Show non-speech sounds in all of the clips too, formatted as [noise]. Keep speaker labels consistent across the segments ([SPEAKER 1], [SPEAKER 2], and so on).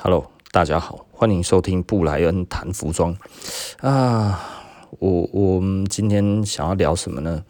[SPEAKER 1] Hello，大家好，欢迎收听布莱恩谈服装啊。我我们今天想要聊什么呢？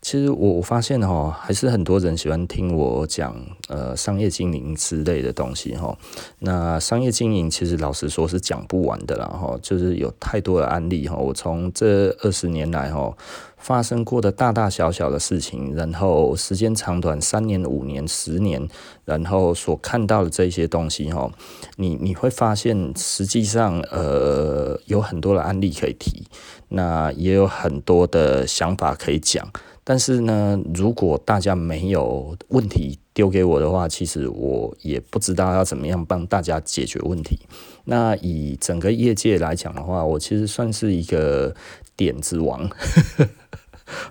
[SPEAKER 1] 其实我我发现哈，还是很多人喜欢听我讲呃商业经营之类的东西哈。那商业经营其实老实说是讲不完的啦哈，就是有太多的案例哈。我从这二十年来哈。发生过的大大小小的事情，然后时间长短三年、五年、十年，然后所看到的这些东西，哈，你你会发现，实际上，呃，有很多的案例可以提，那也有很多的想法可以讲。但是呢，如果大家没有问题丢给我的话，其实我也不知道要怎么样帮大家解决问题。那以整个业界来讲的话，我其实算是一个点子王。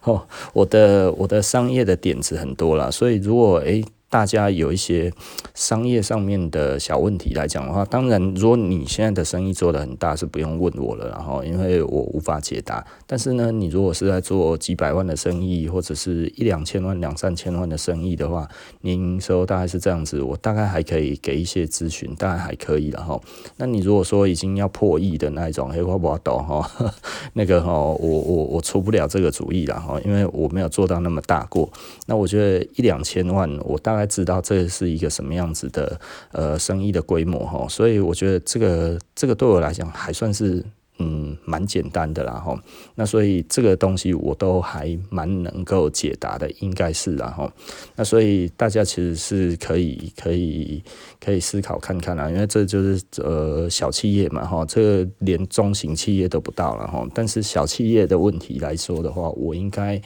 [SPEAKER 1] 哦，我的我的商业的点子很多啦，所以如果诶。大家有一些商业上面的小问题来讲的话，当然，如果你现在的生意做得很大，是不用问我了，然后因为我无法解答。但是呢，你如果是在做几百万的生意，或者是一两千万、两三千万的生意的话，年营收大概是这样子，我大概还可以给一些咨询，大概还可以了哈。那你如果说已经要破亿的那一种，嘿，[laughs] 我不懂哈，那个哈，我我我出不了这个主意了哈，因为我没有做到那么大过。那我觉得一两千万，我大概知道这是一个什么样子的呃生意的规模哈，所以我觉得这个这个对我来讲还算是嗯蛮简单的啦哈。那所以这个东西我都还蛮能够解答的，应该是啦哈。那所以大家其实是可以可以可以思考看看啦，因为这就是呃小企业嘛哈，这个连中型企业都不到了哈。但是小企业的问题来说的话，我应该。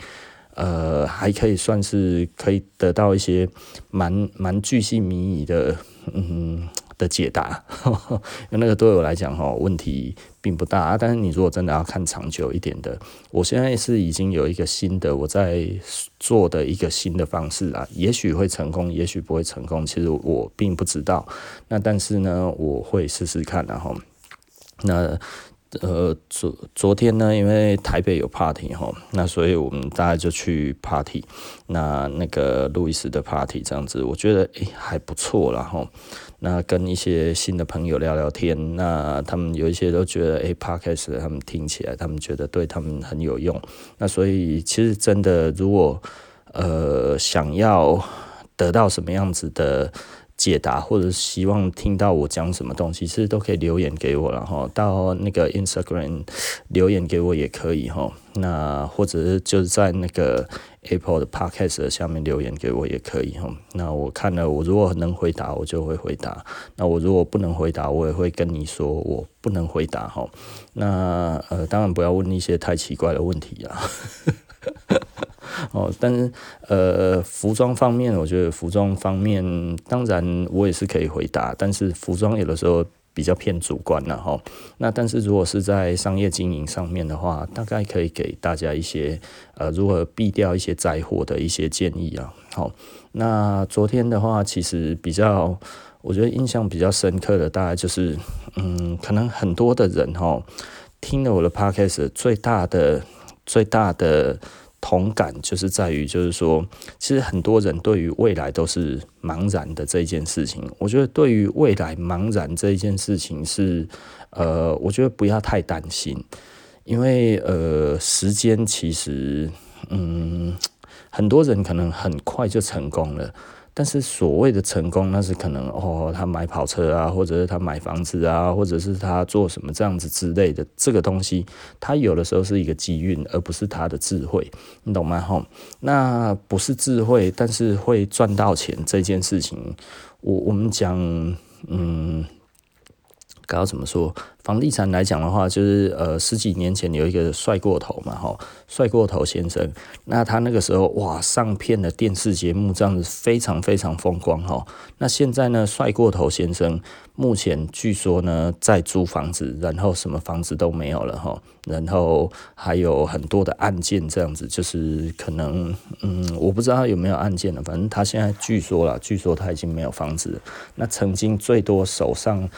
[SPEAKER 1] 呃，还可以算是可以得到一些蛮蛮巨细靡遗的嗯的解答，[laughs] 因为那个对我来讲哈问题并不大。但是你如果真的要看长久一点的，我现在是已经有一个新的我在做的一个新的方式啊，也许会成功，也许不会成功，其实我并不知道。那但是呢，我会试试看然后那。呃，昨昨天呢，因为台北有 party 哈，那所以我们大家就去 party，那那个路易斯的 party 这样子，我觉得诶、还不错啦哈。那跟一些新的朋友聊聊天，那他们有一些都觉得诶、Podcast 他们听起来，他们觉得对他们很有用。那所以其实真的，如果呃想要得到什么样子的。解答或者希望听到我讲什么东西，其实都可以留言给我，然后到那个 Instagram 留言给我也可以哈。那或者是就是在那个 Apple 的 Podcast 下面留言给我也可以哈。那我看了，我如果能回答，我就会回答；那我如果不能回答，我也会跟你说我不能回答哈。那呃，当然不要问一些太奇怪的问题啊。[laughs] 哦，但是呃，服装方面，我觉得服装方面，当然我也是可以回答，但是服装有的时候比较偏主观了哈。那但是如果是在商业经营上面的话，大概可以给大家一些呃，如何避掉一些灾祸的一些建议啊。好，那昨天的话，其实比较我觉得印象比较深刻的，大概就是嗯，可能很多的人哈，听了我的 podcast 最大的最大的。同感就是在于，就是说，其实很多人对于未来都是茫然的这一件事情。我觉得对于未来茫然这一件事情是，呃，我觉得不要太担心，因为呃，时间其实，嗯，很多人可能很快就成功了。但是所谓的成功，那是可能哦，他买跑车啊，或者是他买房子啊，或者是他做什么这样子之类的，这个东西，他有的时候是一个机运，而不是他的智慧，你懂吗？吼，那不是智慧，但是会赚到钱这件事情，我我们讲，嗯。该怎么说？房地产来讲的话，就是呃十几年前有一个帅过头嘛，哈，帅过头先生。那他那个时候哇，上片的电视节目这样子非常非常风光哈。那现在呢，帅过头先生目前据说呢在租房子，然后什么房子都没有了哈，然后还有很多的案件这样子，就是可能嗯，我不知道他有没有案件了，反正他现在据说了，据说他已经没有房子。那曾经最多手上。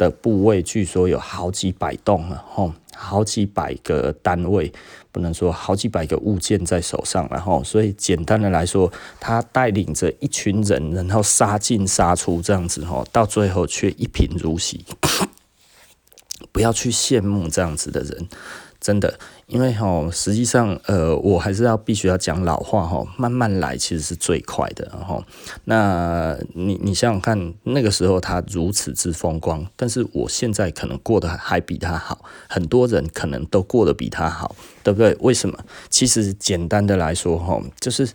[SPEAKER 1] 的部位据说有好几百栋了，吼，好几百个单位，不能说好几百个物件在手上，然后，所以简单的来说，他带领着一群人，然后杀进杀出这样子，吼，到最后却一贫如洗。[coughs] 不要去羡慕这样子的人。真的，因为哈，实际上，呃，我还是要必须要讲老话哈，慢慢来其实是最快的。然后，那你你想想看，那个时候他如此之风光，但是我现在可能过得还比他好，很多人可能都过得比他好，对不对？为什么？其实简单的来说哈，就是，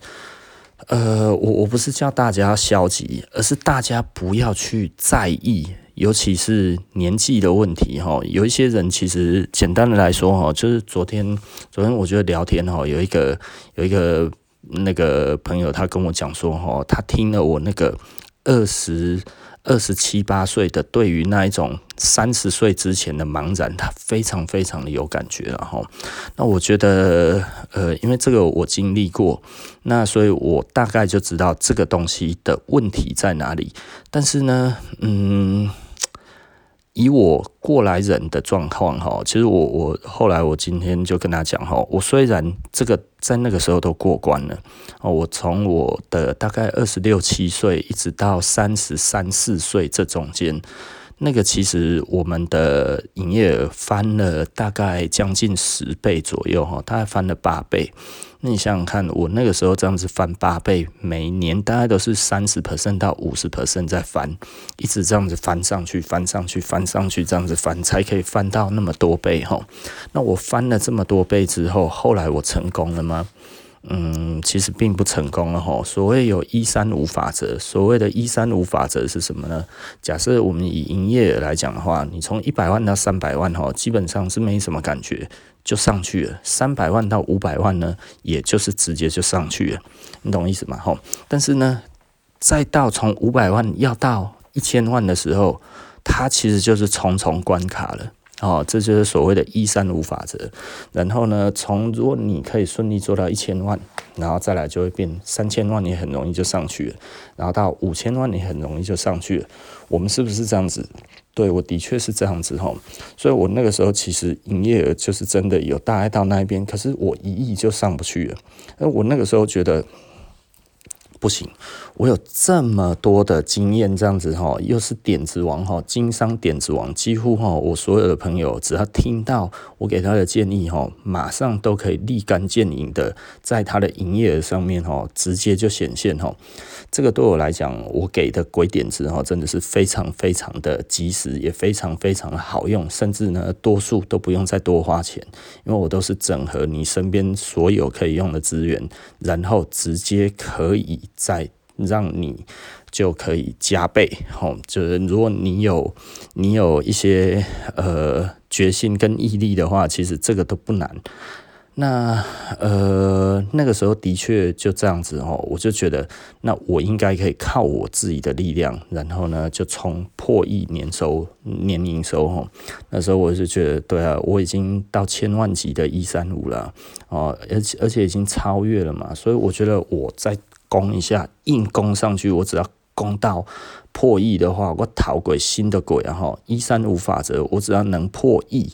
[SPEAKER 1] 呃，我我不是叫大家消极，而是大家不要去在意。尤其是年纪的问题，哈，有一些人其实简单的来说，哈，就是昨天，昨天我觉得聊天，哈，有一个有一个那个朋友，他跟我讲说，哈，他听了我那个二十二十七八岁的，对于那一种三十岁之前的茫然，他非常非常的有感觉，然后，那我觉得，呃，因为这个我经历过，那所以我大概就知道这个东西的问题在哪里，但是呢，嗯。以我过来人的状况哈，其实我我后来我今天就跟他讲哈，我虽然这个在那个时候都过关了哦，我从我的大概二十六七岁一直到三十三四岁这中间。那个其实我们的营业额翻了大概将近十倍左右哈，大概翻了八倍。那你想想看，我那个时候这样子翻八倍，每年大概都是三十 percent 到五十 percent 在翻，一直这样子翻上去，翻上去，翻上去，这样子翻才可以翻到那么多倍哈。那我翻了这么多倍之后，后来我成功了吗？嗯，其实并不成功了哈。所谓有一三五法则，所谓的一三五法则是什么呢？假设我们以营业额来讲的话，你从一百万到三百万哈，基本上是没什么感觉就上去了。三百万到五百万呢，也就是直接就上去了，你懂意思吗？哈，但是呢，再到从五百万要到一千万的时候，它其实就是重重关卡了。哦，这就是所谓的“一三五法则”。然后呢，从如果你可以顺利做到一千万，然后再来就会变三千万，你很容易就上去了。然后到五千万，你很容易就上去了。我们是不是这样子？对，我的确是这样子哈。所以我那个时候其实营业额就是真的有大概到那一边，可是我一亿就上不去了。而我那个时候觉得。不行，我有这么多的经验，这样子哈，又是点子王哈，经商点子王，几乎哈，我所有的朋友只要听到我给他的建议哈，马上都可以立竿见影的在他的营业额上面哈，直接就显现哈。这个对我来讲，我给的鬼点子哈，真的是非常非常的及时，也非常非常的好用，甚至呢，多数都不用再多花钱，因为我都是整合你身边所有可以用的资源，然后直接可以。在让你就可以加倍，哦，就是如果你有你有一些呃决心跟毅力的话，其实这个都不难。那呃那个时候的确就这样子哦，我就觉得那我应该可以靠我自己的力量，然后呢就冲破亿年收年营收哦。那时候我就觉得对啊，我已经到千万级的一三五了哦，而且而且已经超越了嘛，所以我觉得我在。攻一下，硬攻上去，我只要攻到破亿的话，我逃鬼新的鬼然后，一三五法则，我只要能破亿，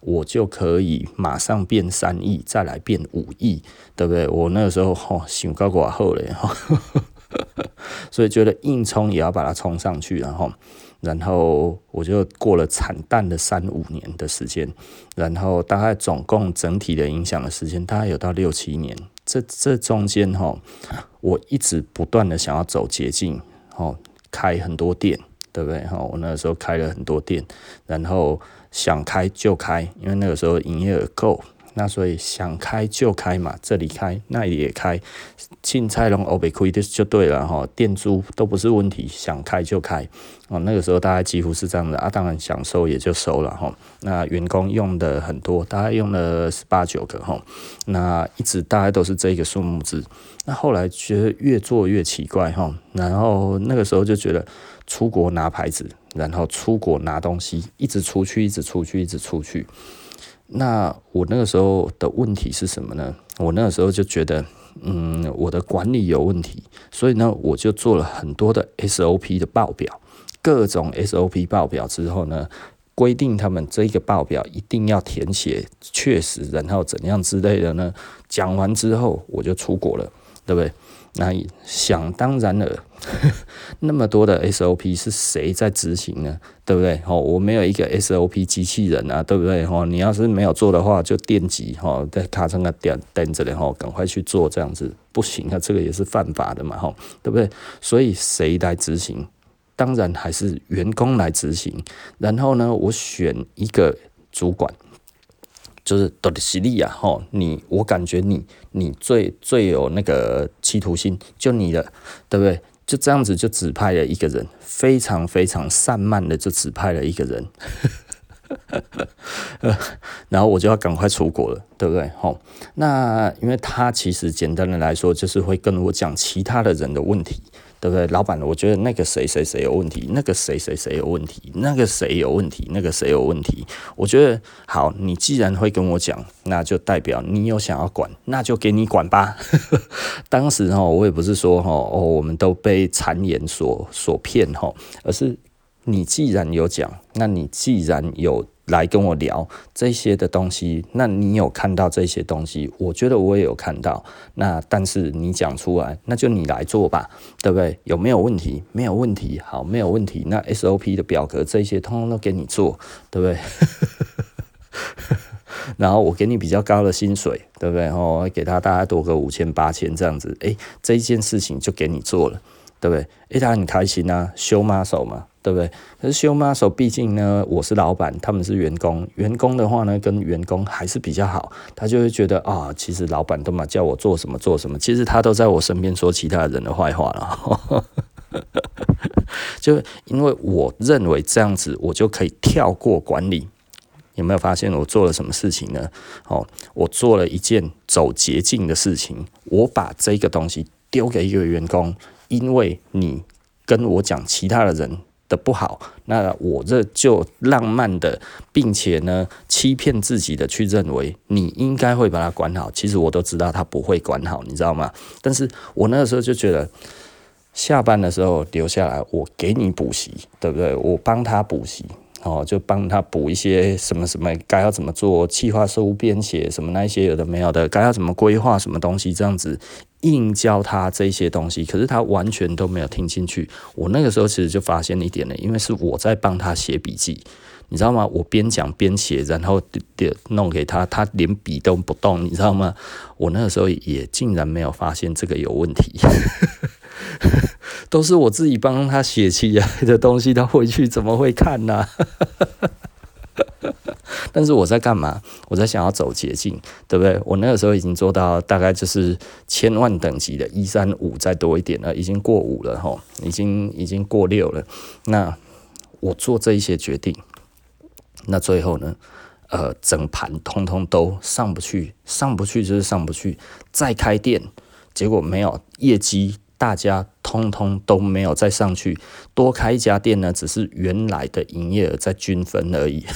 [SPEAKER 1] 我就可以马上变三亿，再来变五亿，对不对？我那个时候哈，想高过后嘞哈，[laughs] 所以觉得硬冲也要把它冲上去，然后，然后我就过了惨淡的三五年的时间，然后大概总共整体的影响的时间，大概有到六七年。这这中间哈，我一直不断的想要走捷径，哦，开很多店，对不对？哈，我那个时候开了很多店，然后想开就开，因为那个时候营业额够。那所以想开就开嘛，这里开那里也开，青菜龙欧北亏的就对了哈，店租都不是问题，想开就开哦。那个时候大家几乎是这样的啊，当然想收也就收了哈。那员工用的很多，大概用了十八九个哈，那一直大概都是这个数目字。那后来觉得越做越奇怪哈，然后那个时候就觉得出国拿牌子，然后出国拿东西，一直出去，一直出去，一直出去。那我那个时候的问题是什么呢？我那个时候就觉得，嗯，我的管理有问题，所以呢，我就做了很多的 SOP 的报表，各种 SOP 报表之后呢，规定他们这个报表一定要填写确实，然后怎样之类的呢？讲完之后我就出国了，对不对？那想当然了，[laughs] 那么多的 SOP 是谁在执行呢？对不对？哦，我没有一个 SOP 机器人啊，对不对？哦，你要是没有做的话，就电击哈，在卡上个点等着嘞哈，赶快去做，这样子不行啊，这个也是犯法的嘛，哈，对不对？所以谁来执行？当然还是员工来执行。然后呢，我选一个主管。就是多的实力啊，吼，你我感觉你你最最有那个企图心，就你的，对不对？就这样子就指派了一个人，非常非常散漫的就指派了一个人，[laughs] 然后我就要赶快出国了，对不对？吼，那因为他其实简单的来说，就是会跟我讲其他的人的问题。对不对，老板？我觉得那个谁谁谁有问题，那个谁谁谁有问题，那个谁有问题，那个谁有问题。我觉得好，你既然会跟我讲，那就代表你有想要管，那就给你管吧。[laughs] 当时哈，我也不是说哈哦，我们都被谗言所所骗哈，而是你既然有讲，那你既然有。来跟我聊这些的东西，那你有看到这些东西？我觉得我也有看到。那但是你讲出来，那就你来做吧，对不对？有没有问题？没有问题，好，没有问题。那 SOP 的表格这些通通都给你做，对不对？[laughs] 然后我给你比较高的薪水，对不对？哦，给他大概多个五千八千这样子，诶，这一件事情就给你做了，对不对？诶，他很开心啊修马手嘛。对不对？可是修妈手，毕竟呢，我是老板，他们是员工。员工的话呢，跟员工还是比较好。他就会觉得啊，其实老板都嘛叫我做什么做什么，其实他都在我身边说其他人的坏话了。[laughs] 就因为我认为这样子，我就可以跳过管理。有没有发现我做了什么事情呢？哦，我做了一件走捷径的事情。我把这个东西丢给一个员工，因为你跟我讲其他的人。的不好，那我这就浪漫的，并且呢，欺骗自己的去认为你应该会把它管好，其实我都知道他不会管好，你知道吗？但是我那个时候就觉得，下班的时候留下来，我给你补习，对不对？我帮他补习。哦，就帮他补一些什么什么，该要怎么做，计划书编写什么那一些有的没有的，该要怎么规划什么东西，这样子硬教他这些东西，可是他完全都没有听进去。我那个时候其实就发现一点了，因为是我在帮他写笔记，你知道吗？我边讲边写，然后点弄给他，他连笔都不动，你知道吗？我那个时候也竟然没有发现这个有问题。[laughs] [laughs] 都是我自己帮他写起来的东西，他回去怎么会看呢？[laughs] 但是我在干嘛？我在想要走捷径，对不对？我那个时候已经做到大概就是千万等级的一三五再多一点了，已经过五了吼，已经已经过六了。那我做这一些决定，那最后呢？呃，整盘通通都上不去，上不去就是上不去。再开店，结果没有业绩。大家通通都没有再上去，多开一家店呢，只是原来的营业额在均分而已，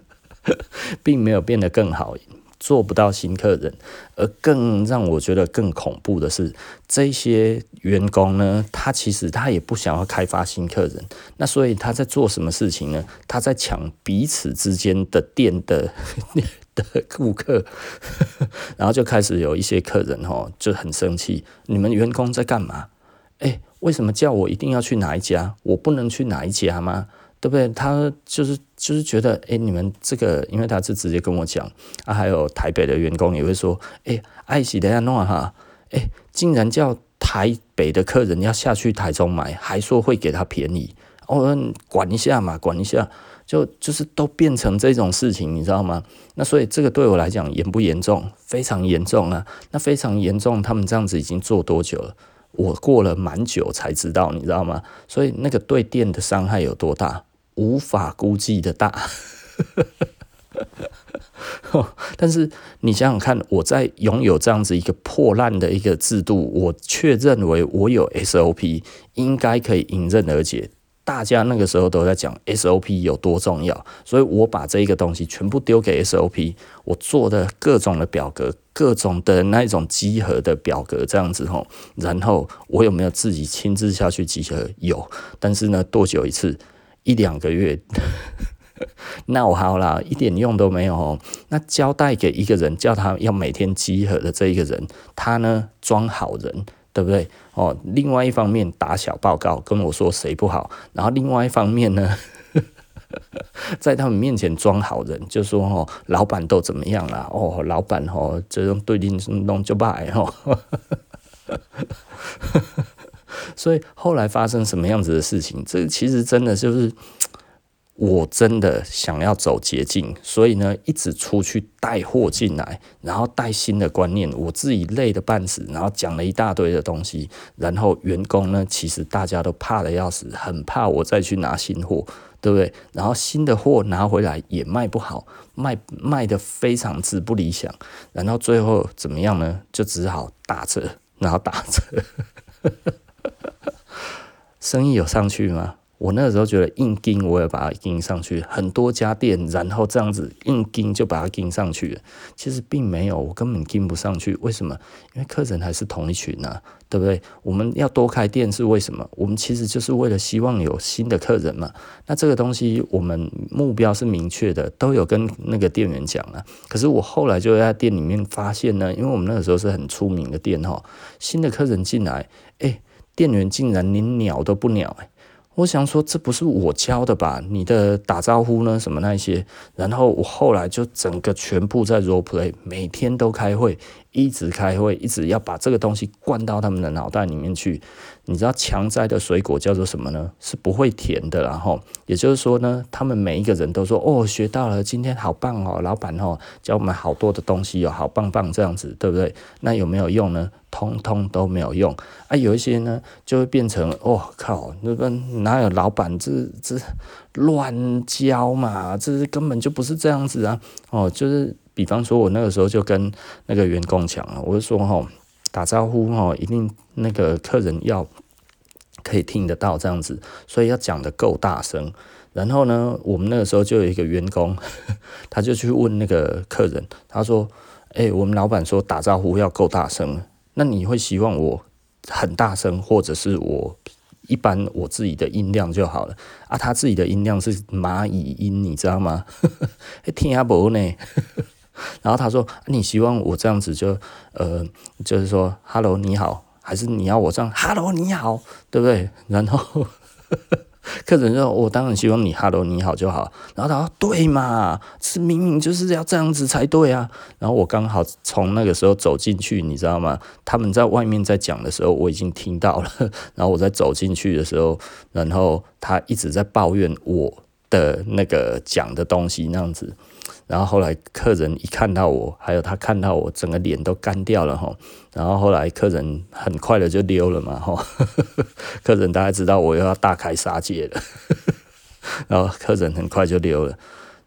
[SPEAKER 1] [laughs] 并没有变得更好，做不到新客人。而更让我觉得更恐怖的是，这些员工呢，他其实他也不想要开发新客人，那所以他在做什么事情呢？他在抢彼此之间的店的。的顾客，[laughs] 然后就开始有一些客人吼就很生气，你们员工在干嘛？诶，为什么叫我一定要去哪一家？我不能去哪一家吗？对不对？他就是就是觉得，诶，你们这个，因为他是直接跟我讲啊，还有台北的员工也会说，诶，爱喜的亚诺哈，诶，竟然叫台北的客人要下去台中买，还说会给他便宜，哦，管一下嘛，管一下。就就是都变成这种事情，你知道吗？那所以这个对我来讲严不严重？非常严重啊！那非常严重，他们这样子已经做多久了？我过了蛮久才知道，你知道吗？所以那个对店的伤害有多大，无法估计的大。[laughs] 但是你想想看，我在拥有这样子一个破烂的一个制度，我却认为我有 SOP，应该可以迎刃而解。大家那个时候都在讲 SOP 有多重要，所以我把这一个东西全部丢给 SOP，我做的各种的表格，各种的那一种集合的表格这样子吼，然后我有没有自己亲自下去集合？有，但是呢，多久一次？一两个月，[laughs] 那我好啦，一点用都没有哦。那交代给一个人，叫他要每天集合的这一个人，他呢装好人，对不对？哦，另外一方面打小报告跟我说谁不好，然后另外一方面呢，[laughs] 在他们面前装好人，就说哦，老板都怎么样了？哦，老板哦，这种对你弄就败哦。[laughs] 所以后来发生什么样子的事情？这其实真的就是。我真的想要走捷径，所以呢，一直出去带货进来，然后带新的观念，我自己累得半死，然后讲了一大堆的东西，然后员工呢，其实大家都怕得要死，很怕我再去拿新货，对不对？然后新的货拿回来也卖不好，卖卖得非常之不理想，然后最后怎么样呢？就只好打折，然后打折，[laughs] 生意有上去吗？我那个时候觉得硬盯，我也把它盯上去，很多家店，然后这样子硬盯就把它盯上去了。其实并没有，我根本盯不上去。为什么？因为客人还是同一群呐、啊，对不对？我们要多开店是为什么？我们其实就是为了希望有新的客人嘛。那这个东西我们目标是明确的，都有跟那个店员讲了。可是我后来就在店里面发现呢，因为我们那个时候是很出名的店哈，新的客人进来，哎，店员竟然连鸟都不鸟哎。我想说，这不是我教的吧？你的打招呼呢？什么那些？然后我后来就整个全部在 role play，每天都开会。一直开会，一直要把这个东西灌到他们的脑袋里面去。你知道强摘的水果叫做什么呢？是不会甜的。然后也就是说呢，他们每一个人都说：“哦，学到了，今天好棒哦，老板哦，教我们好多的东西哦，好棒棒这样子，对不对？”那有没有用呢？通通都没有用啊！有一些呢，就会变成：“哦靠，那个哪有老板这这乱教嘛？这是根本就不是这样子啊！”哦，就是。比方说，我那个时候就跟那个员工讲了，我就说哈，打招呼哈，一定那个客人要可以听得到这样子，所以要讲得够大声。然后呢，我们那个时候就有一个员工，[laughs] 他就去问那个客人，他说：“哎，我们老板说打招呼要够大声，那你会希望我很大声，或者是我？”一般我自己的音量就好了啊，他自己的音量是蚂蚁音，你知道吗？[laughs] 听下不呢？然后他说：“你希望我这样子就呃，就是说，Hello，你好，还是你要我这样，Hello，你好，对不对？”然后 [laughs] 客人说：“我当然希望你 Hello，你好就好。”然后他说：“对嘛，是明明就是要这样子才对啊。”然后我刚好从那个时候走进去，你知道吗？他们在外面在讲的时候，我已经听到了。[laughs] 然后我在走进去的时候，然后他一直在抱怨我的那个讲的东西那样子。然后后来客人一看到我，还有他看到我，整个脸都干掉了哈。然后后来客人很快的就溜了嘛哈。[laughs] 客人大概知道我又要大开杀戒了，[laughs] 然后客人很快就溜了。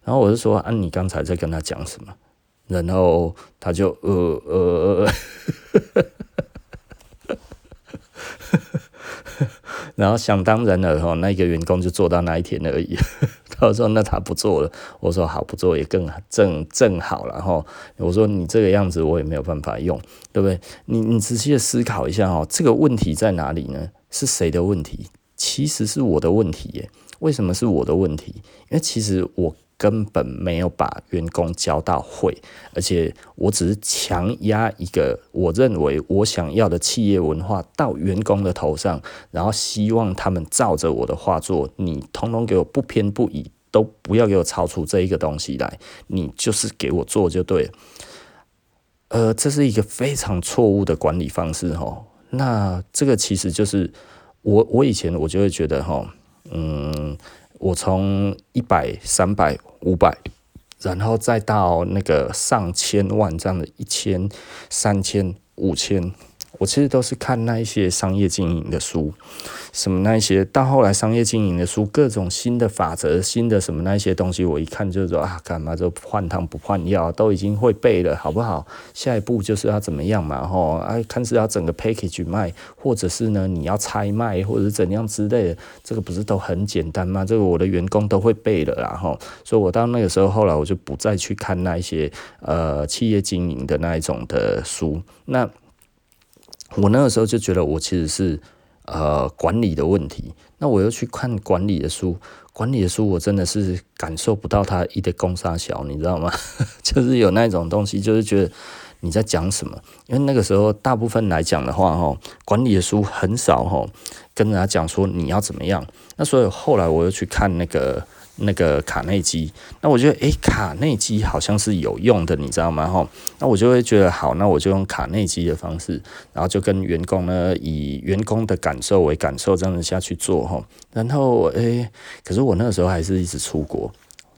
[SPEAKER 1] 然后我就说啊，你刚才在跟他讲什么？然后他就呃呃呃。[laughs] 然后想当然了哈，那个员工就做到那一天而已。他说：“那他不做了。”我说：“好，不做也更正正好了哈。”我说：“你这个样子我也没有办法用，对不对？你你仔细的思考一下哈，这个问题在哪里呢？是谁的问题？其实是我的问题耶。为什么是我的问题？因为其实我。”根本没有把员工教到会，而且我只是强压一个我认为我想要的企业文化到员工的头上，然后希望他们照着我的话做。你通通给我不偏不倚，都不要给我超出这一个东西来，你就是给我做就对了。呃，这是一个非常错误的管理方式哈。那这个其实就是我我以前我就会觉得哈，嗯。我从一百、三百、五百，然后再到那个上千万这样的一千、三千、五千。我其实都是看那一些商业经营的书，什么那一些，到后来商业经营的书，各种新的法则、新的什么那一些东西，我一看就是说啊，干嘛就换汤不换药，都已经会背了，好不好？下一步就是要怎么样嘛，吼，哎，看是要整个 package 卖，或者是呢，你要拆卖，或者是怎样之类的，这个不是都很简单吗？这个我的员工都会背了啦，吼，所以我到那个时候，后来我就不再去看那一些呃企业经营的那一种的书，那。我那个时候就觉得，我其实是呃管理的问题。那我又去看管理的书，管理的书我真的是感受不到它一点功杀小，你知道吗？[laughs] 就是有那种东西，就是觉得你在讲什么？因为那个时候大部分来讲的话，哈，管理的书很少哈，跟人家讲说你要怎么样。那所以后来我又去看那个。那个卡内基，那我觉得，诶，卡内基好像是有用的，你知道吗？吼，那我就会觉得好，那我就用卡内基的方式，然后就跟员工呢，以员工的感受为感受，这样子下去做，吼，然后，诶，可是我那个时候还是一直出国。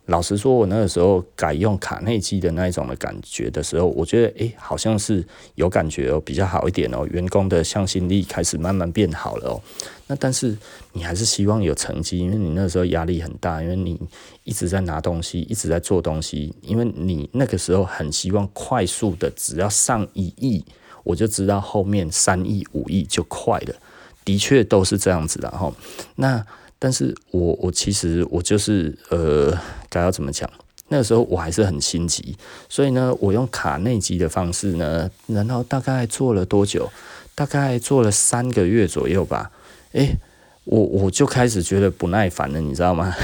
[SPEAKER 1] 老实说，我那个时候改用卡内基的那一种的感觉的时候，我觉得诶、好像是有感觉哦，比较好一点哦，员工的向心力开始慢慢变好了哦。那但是你还是希望有成绩，因为你那时候压力很大，因为你一直在拿东西，一直在做东西，因为你那个时候很希望快速的，只要上一亿，我就知道后面三亿、五亿就快了。的确都是这样子的哈。那但是我我其实我就是呃，该要怎么讲？那个时候我还是很心急，所以呢，我用卡内基的方式呢，然后大概做了多久？大概做了三个月左右吧。诶，我我就开始觉得不耐烦了，你知道吗？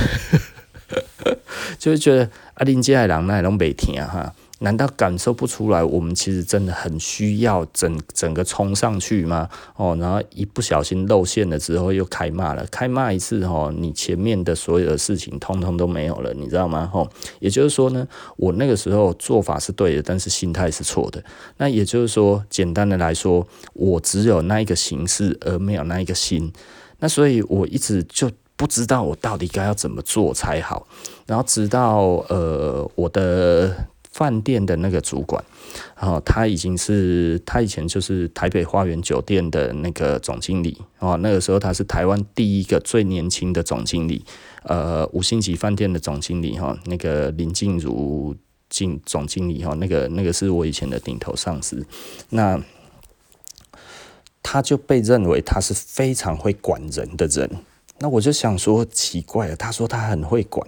[SPEAKER 1] [laughs] 就是觉得啊林接海狼那拢没听哈。难道感受不出来？我们其实真的很需要整整个冲上去吗？哦，然后一不小心露馅了之后又开骂了，开骂一次哦，你前面的所有的事情通通都没有了，你知道吗？哦，也就是说呢，我那个时候做法是对的，但是心态是错的。那也就是说，简单的来说，我只有那一个形式，而没有那一个心。那所以我一直就不知道我到底该要怎么做才好。然后直到呃我的。饭店的那个主管，哦，他已经是他以前就是台北花园酒店的那个总经理哦，那个时候他是台湾第一个最年轻的总经理，呃，五星级饭店的总经理哈，那个林静茹总总经理哈，那个那个是我以前的顶头上司，那他就被认为他是非常会管人的人，那我就想说奇怪了，他说他很会管，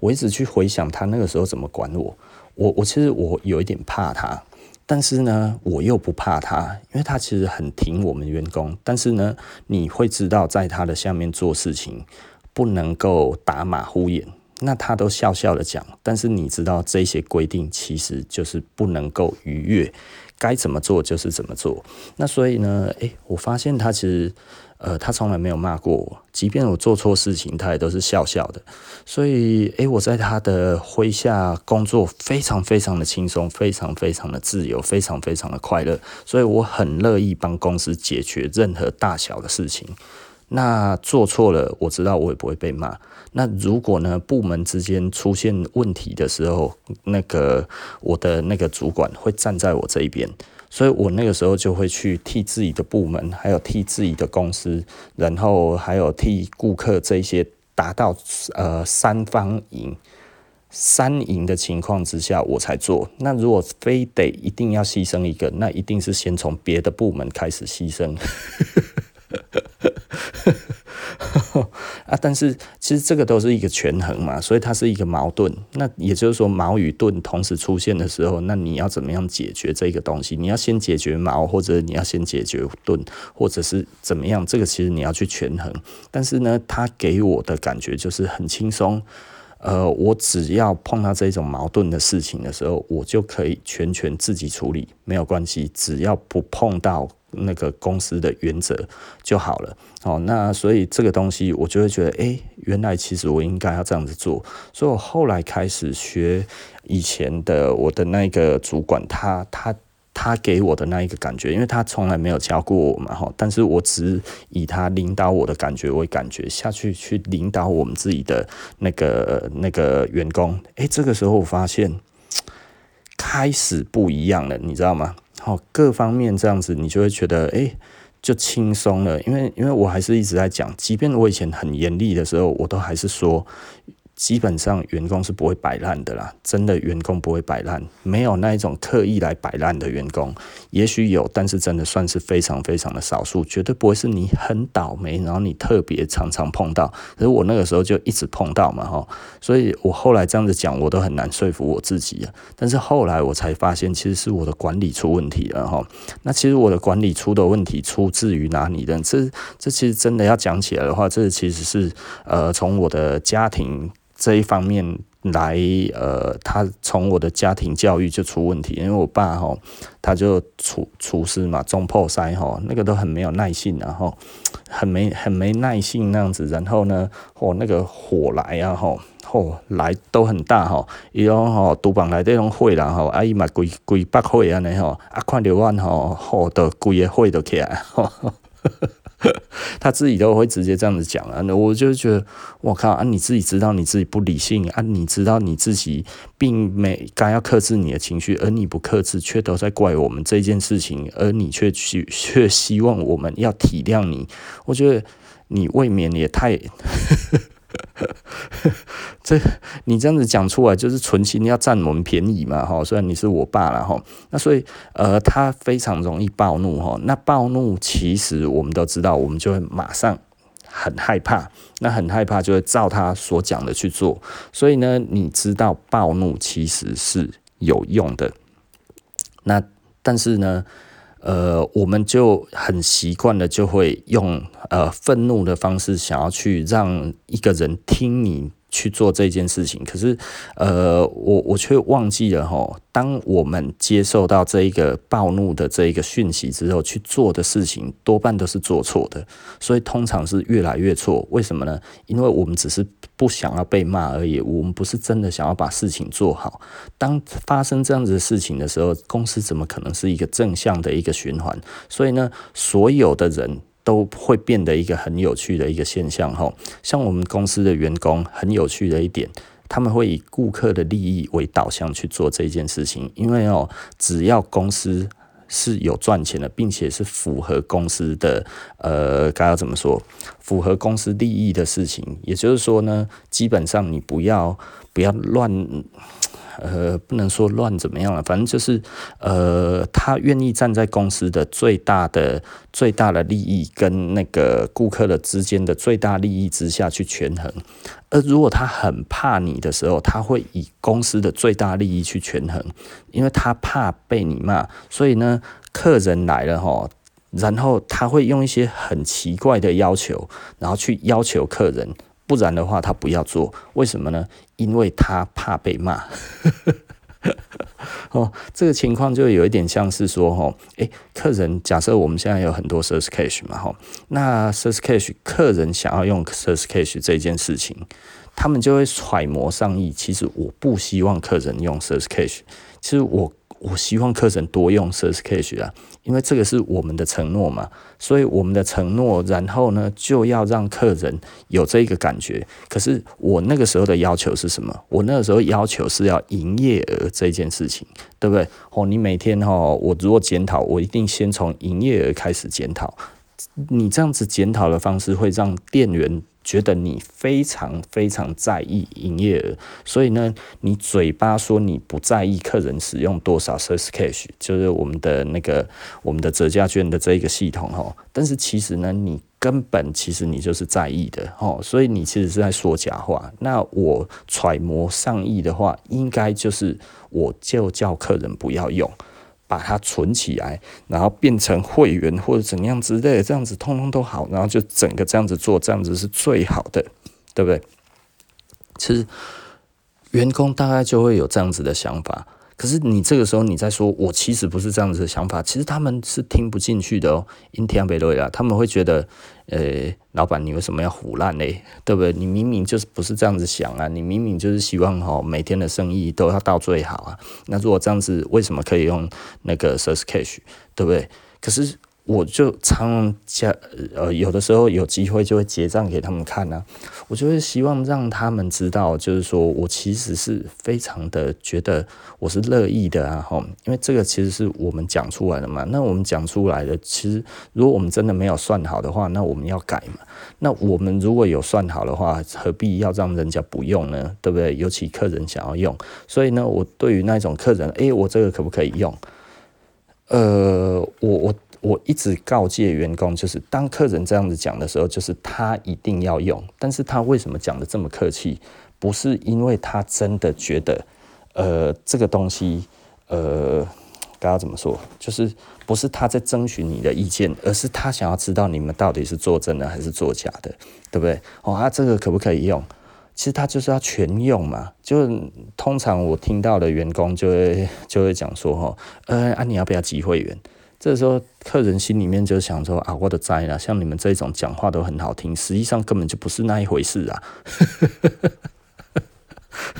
[SPEAKER 1] 我一直去回想他那个时候怎么管我。我我其实我有一点怕他，但是呢，我又不怕他，因为他其实很挺我们员工。但是呢，你会知道，在他的下面做事情不能够打马虎眼，那他都笑笑的讲。但是你知道这些规定其实就是不能够逾越，该怎么做就是怎么做。那所以呢，诶，我发现他其实。呃，他从来没有骂过我，即便我做错事情，他也都是笑笑的。所以，诶，我在他的麾下工作非常非常的轻松，非常非常的自由，非常非常的快乐。所以我很乐意帮公司解决任何大小的事情。那做错了，我知道我也不会被骂。那如果呢，部门之间出现问题的时候，那个我的那个主管会站在我这一边。所以我那个时候就会去替自己的部门，还有替自己的公司，然后还有替顾客这些达到呃三方赢、三赢的情况之下，我才做。那如果非得一定要牺牲一个，那一定是先从别的部门开始牺牲。[laughs] 啊，但是其实这个都是一个权衡嘛，所以它是一个矛盾。那也就是说，矛与盾同时出现的时候，那你要怎么样解决这个东西？你要先解决矛，或者你要先解决盾，或者是怎么样？这个其实你要去权衡。但是呢，它给我的感觉就是很轻松。呃，我只要碰到这种矛盾的事情的时候，我就可以全权自己处理，没有关系，只要不碰到。那个公司的原则就好了，哦，那所以这个东西我就会觉得，诶，原来其实我应该要这样子做，所以我后来开始学以前的我的那个主管，他他他给我的那一个感觉，因为他从来没有教过我嘛，哈，但是我只以他领导我的感觉为感觉下去去领导我们自己的那个那个员工，诶，这个时候我发现开始不一样了，你知道吗？好，各方面这样子，你就会觉得，哎，就轻松了。因为，因为我还是一直在讲，即便我以前很严厉的时候，我都还是说，基本上员工是不会摆烂的啦，真的员工不会摆烂，没有那一种刻意来摆烂的员工，也许有，但是真的算是非常非常的少数，绝对不会是你很倒霉，然后你特别常常碰到。可是我那个时候就一直碰到嘛，哈，所以我后来这样子讲，我都很难说服我自己啊。但是后来我才发现，其实是我的管理出问题了，哈。那其实我的管理出的问题出自于哪里呢？这这其实真的要讲起来的话，这其实是呃从我的家庭。这一方面来，呃，他从我的家庭教育就出问题，因为我爸吼，他就厨厨师嘛，中破塞吼，那个都很没有耐性，然后很没很没耐性那样子，然后呢，哦，那个火来啊，吼，吼来都很大吼，伊讲吼，厨房内底拢火啦吼，啊伊嘛规规把火安尼吼，啊看到阮吼，吼都规个火都起来，吼。[laughs] [laughs] 他自己都会直接这样子讲啊，那我就觉得，我靠啊！你自己知道你自己不理性啊，你知道你自己并没该要克制你的情绪，而你不克制，却都在怪我们这件事情，而你却去 [laughs] 却希望我们要体谅你，我觉得你未免也太。[laughs] 这你这样子讲出来，就是存心要占我们便宜嘛，哈！虽然你是我爸了，哈，那所以呃，他非常容易暴怒，哈。那暴怒其实我们都知道，我们就会马上很害怕，那很害怕就会照他所讲的去做。所以呢，你知道暴怒其实是有用的，那但是呢，呃，我们就很习惯的就会用呃愤怒的方式，想要去让一个人听你去做这件事情，可是，呃，我我却忘记了哈。当我们接受到这一个暴怒的这一个讯息之后，去做的事情多半都是做错的，所以通常是越来越错。为什么呢？因为我们只是不想要被骂而已，我们不是真的想要把事情做好。当发生这样子的事情的时候，公司怎么可能是一个正向的一个循环？所以呢，所有的人。都会变得一个很有趣的一个现象哈，像我们公司的员工很有趣的一点，他们会以顾客的利益为导向去做这件事情，因为哦，只要公司是有赚钱的，并且是符合公司的呃，该要怎么说，符合公司利益的事情，也就是说呢，基本上你不要不要乱。呃，不能说乱怎么样了，反正就是，呃，他愿意站在公司的最大的最大的利益跟那个顾客的之间的最大利益之下去权衡。而如果他很怕你的时候，他会以公司的最大利益去权衡，因为他怕被你骂，所以呢，客人来了哈，然后他会用一些很奇怪的要求，然后去要求客人。不然的话，他不要做，为什么呢？因为他怕被骂。[laughs] 哦，这个情况就有一点像是说，哦，诶，客人假设我们现在有很多 Sourcecash 嘛，哈，那 Sourcecash 客人想要用 Sourcecash 这件事情，他们就会揣摩上意。其实我不希望客人用 Sourcecash，其实我。我希望客人多用 Sourcecash 啊，因为这个是我们的承诺嘛，所以我们的承诺，然后呢就要让客人有这个感觉。可是我那个时候的要求是什么？我那个时候要求是要营业额这件事情，对不对？哦，你每天哦，我如果检讨，我一定先从营业额开始检讨。你这样子检讨的方式会让店员。觉得你非常非常在意营业额，所以呢，你嘴巴说你不在意客人使用多少 Sourcecash，就是我们的那个我们的折价券的这一个系统哈，但是其实呢，你根本其实你就是在意的哈，所以你其实是在说假话。那我揣摩上意的话，应该就是我就叫客人不要用。把它存起来，然后变成会员或者怎样之类的，这样子通通都好，然后就整个这样子做，这样子是最好的，对不对？其实员工大概就会有这样子的想法。可是你这个时候你在说，我其实不是这样子的想法，其实他们是听不进去的哦。因听不对啊，他们会觉得，呃、老板你为什么要腐烂呢？对不对？你明明就是不是这样子想啊，你明明就是希望哈每天的生意都要到最好啊。那如果这样子，为什么可以用那个 Sourcecash？对不对？可是我就常加呃，有的时候有机会就会结账给他们看啊，我就会希望让他们知道，就是说我其实是非常的觉得我是乐意的啊，吼，因为这个其实是我们讲出来的嘛，那我们讲出来的，其实如果我们真的没有算好的话，那我们要改嘛，那我们如果有算好的话，何必要让人家不用呢？对不对？尤其客人想要用，所以呢，我对于那种客人，诶，我这个可不可以用？呃，我我。我一直告诫员工，就是当客人这样子讲的时候，就是他一定要用。但是他为什么讲得这么客气？不是因为他真的觉得，呃，这个东西，呃，该要怎么说？就是不是他在征询你的意见，而是他想要知道你们到底是做真的还是做假的，对不对？哦，啊，这个可不可以用？其实他就是要全用嘛。就通常我听到的员工就会就会讲说，哈，呃，啊，你要不要集会员？这时候，客人心里面就想说：“啊，我的灾了！像你们这种讲话都很好听，实际上根本就不是那一回事啊！”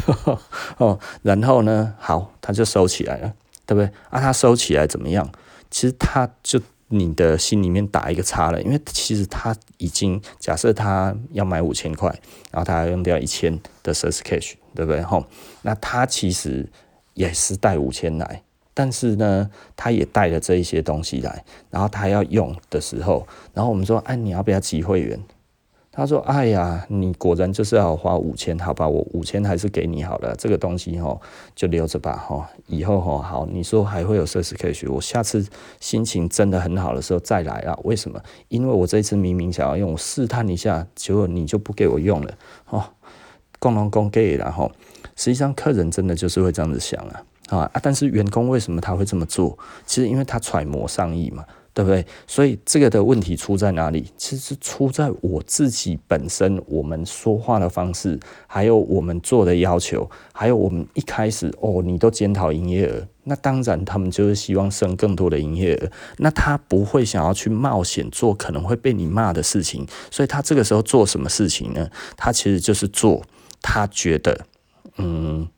[SPEAKER 1] [laughs] 哦，然后呢，好，他就收起来了，对不对？啊，他收起来怎么样？其实他就你的心里面打一个叉了，因为其实他已经假设他要买五千块，然后他要用掉一千的 Source Cash，对不对？吼，那他其实也是带五千来。但是呢，他也带了这一些东西来，然后他要用的时候，然后我们说，哎，你要不要集会员？他说，哎呀，你果然就是要花五千，好吧，我五千还是给你好了，这个东西吼就留着吧，哈，以后哈好，你说还会有设施可以学，我下次心情真的很好的时候再来啊。为什么？因为我这次明明想要用，我试探一下，结果你就不给我用了，哦，共同共给，然后实际上客人真的就是会这样子想啊。啊，但是员工为什么他会这么做？其实因为他揣摩上意嘛，对不对？所以这个的问题出在哪里？其实是出在我自己本身，我们说话的方式，还有我们做的要求，还有我们一开始哦，你都检讨营业额，那当然他们就是希望生更多的营业额，那他不会想要去冒险做可能会被你骂的事情，所以他这个时候做什么事情呢？他其实就是做他觉得，嗯。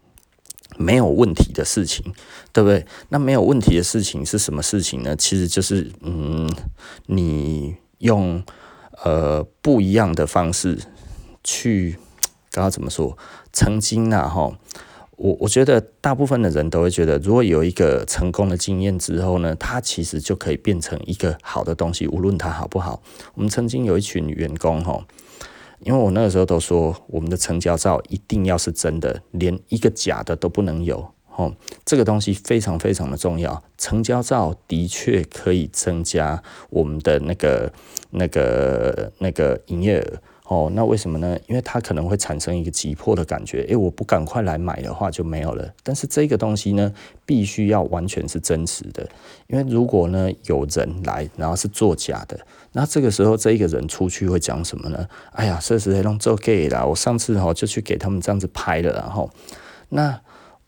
[SPEAKER 1] 没有问题的事情，对不对？那没有问题的事情是什么事情呢？其实就是，嗯，你用呃不一样的方式去，刚刚怎么说？曾经呢，哈，我我觉得大部分的人都会觉得，如果有一个成功的经验之后呢，它其实就可以变成一个好的东西，无论它好不好。我们曾经有一群员工，哈。因为我那个时候都说，我们的成交照一定要是真的，连一个假的都不能有。哦，这个东西非常非常的重要。成交照的确可以增加我们的那个、那个、那个营业额。哦，那为什么呢？因为它可能会产生一个急迫的感觉，诶，我不赶快来买的话就没有了。但是这个东西呢，必须要完全是真实的，因为如果呢有人来，然后是作假的，那这个时候这一个人出去会讲什么呢？哎呀，这是弄做假啦！我上次哈就去给他们这样子拍了，然后那